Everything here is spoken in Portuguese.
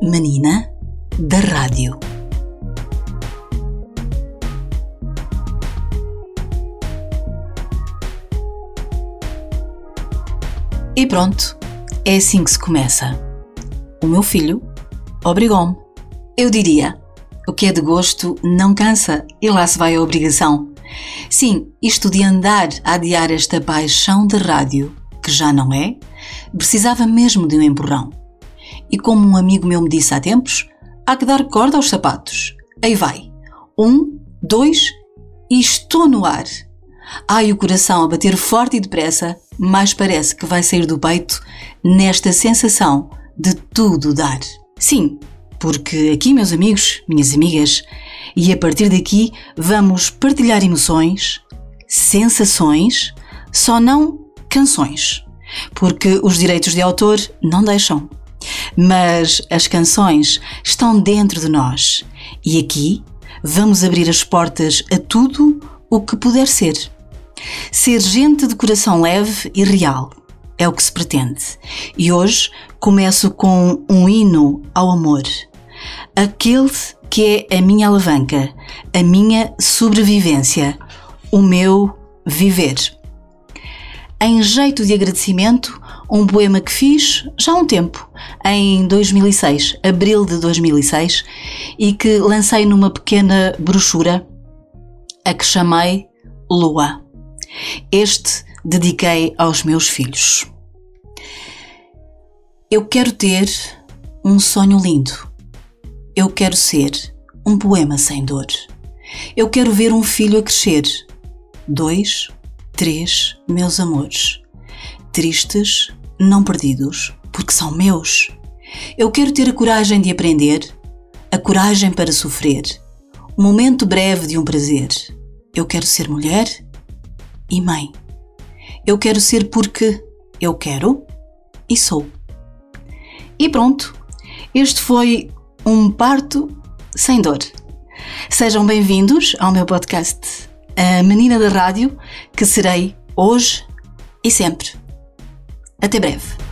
Menina da Rádio. E pronto, é assim que se começa. O meu filho obrigou-me. Eu diria, o que é de gosto não cansa e lá se vai a obrigação. Sim, isto de andar a adiar esta paixão de rádio, que já não é, precisava mesmo de um empurrão. E como um amigo meu me disse há tempos, há que dar corda aos sapatos. Aí vai. Um, dois e estou no ar. Ai, o coração a bater forte e depressa, mais parece que vai sair do peito nesta sensação de tudo dar. Sim, porque aqui, meus amigos, minhas amigas, e a partir daqui vamos partilhar emoções, sensações, só não canções, porque os direitos de autor não deixam. Mas as canções estão dentro de nós e aqui vamos abrir as portas a tudo o que puder ser. Ser gente de coração leve e real é o que se pretende. E hoje começo com um hino ao amor. Aquele que é a minha alavanca, a minha sobrevivência, o meu viver. Em jeito de agradecimento, um poema que fiz já há um tempo, em 2006, abril de 2006, e que lancei numa pequena brochura, a que chamei Lua. Este dediquei aos meus filhos. Eu quero ter um sonho lindo. Eu quero ser um poema sem dor. Eu quero ver um filho a crescer. Dois, três, meus amores. Tristes, não perdidos, porque são meus. Eu quero ter a coragem de aprender, a coragem para sofrer, um momento breve de um prazer. Eu quero ser mulher e mãe. Eu quero ser porque eu quero e sou. E pronto, este foi um parto sem dor. Sejam bem-vindos ao meu podcast, A Menina da Rádio, que serei hoje e sempre. Até breve.